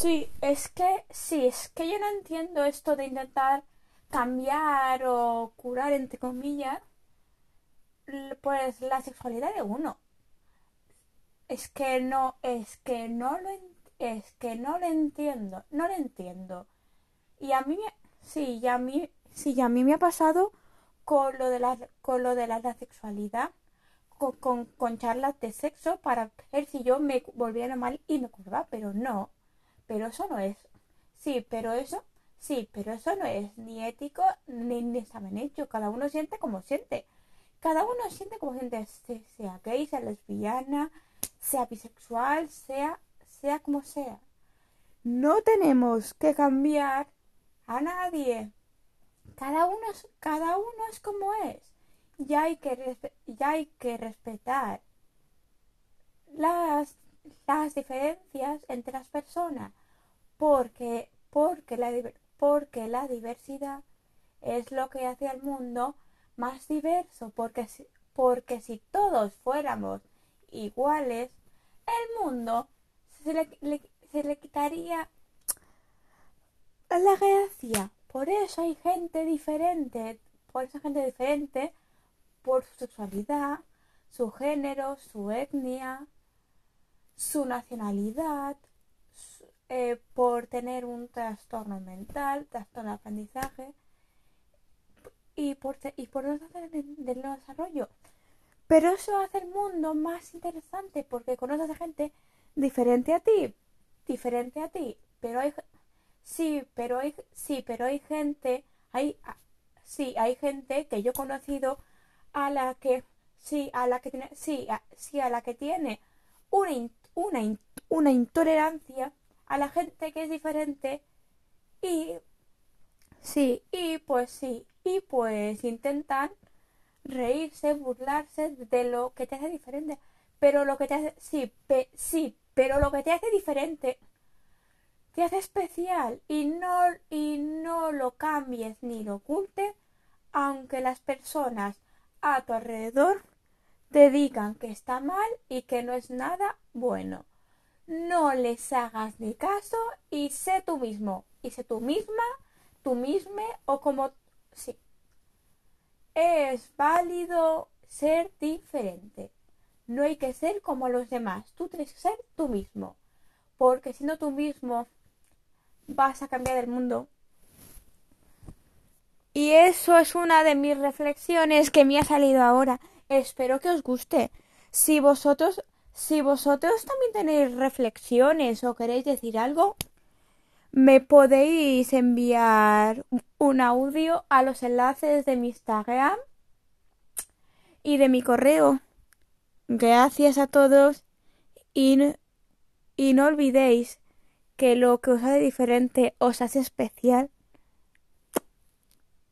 Sí, es que, sí, es que yo no entiendo esto de intentar cambiar o curar, entre comillas, pues la sexualidad de uno. Es que no, es que no lo, es que no lo entiendo, no lo entiendo. Y a mí, sí, a mí, sí, a mí me ha pasado con lo de la, con lo de la, sexualidad, con, con, con charlas de sexo para ver si yo me volvía normal y me curaba, pero no, pero eso no es. Sí, pero eso, sí, pero eso no es ni ético ni, ni está hecho. Cada uno siente como siente. Cada uno siente como siente, se- sea gay, sea lesbiana, sea bisexual, sea, sea como sea. No tenemos que cambiar a nadie. Cada uno cada uno es como es. Ya hay que, ya hay que respetar las, las diferencias entre las personas. Porque, porque la, porque la diversidad es lo que hace al mundo más diverso. Porque si, porque si todos fuéramos iguales, el mundo se le, se le quitaría la gracia. Por eso hay gente diferente. Por eso hay gente diferente. Por su sexualidad, su género, su etnia, su nacionalidad, eh, por tener un trastorno mental, trastorno de aprendizaje y por, y por hacer del desarrollo. Pero eso hace el mundo más interesante porque conoces a gente diferente a ti, diferente a ti. Pero hay, sí, pero hay, sí, pero hay gente, hay, ah, sí, hay gente que yo he conocido a la que, sí, a la que tiene, sí, a, sí, a la que tiene una, una, in- una intolerancia a la gente que es diferente y, sí, y pues sí, y pues intentan reírse, burlarse de lo que te hace diferente. Pero lo que te hace, sí, sí, pero lo que te hace diferente te hace especial y no, y no lo cambies ni lo ocultes, aunque las personas a tu alrededor te digan que está mal y que no es nada bueno. No les hagas ni caso y sé tú mismo. Y sé tú misma, tú misma o como... Sí. Es válido ser diferente. No hay que ser como los demás. Tú tienes que ser tú mismo. Porque siendo tú mismo vas a cambiar el mundo. Y eso es una de mis reflexiones que me ha salido ahora. Espero que os guste. Si vosotros, si vosotros también tenéis reflexiones o queréis decir algo, me podéis enviar un audio a los enlaces de mi Instagram y de mi correo. Gracias a todos y y no olvidéis que lo que os hace diferente os hace especial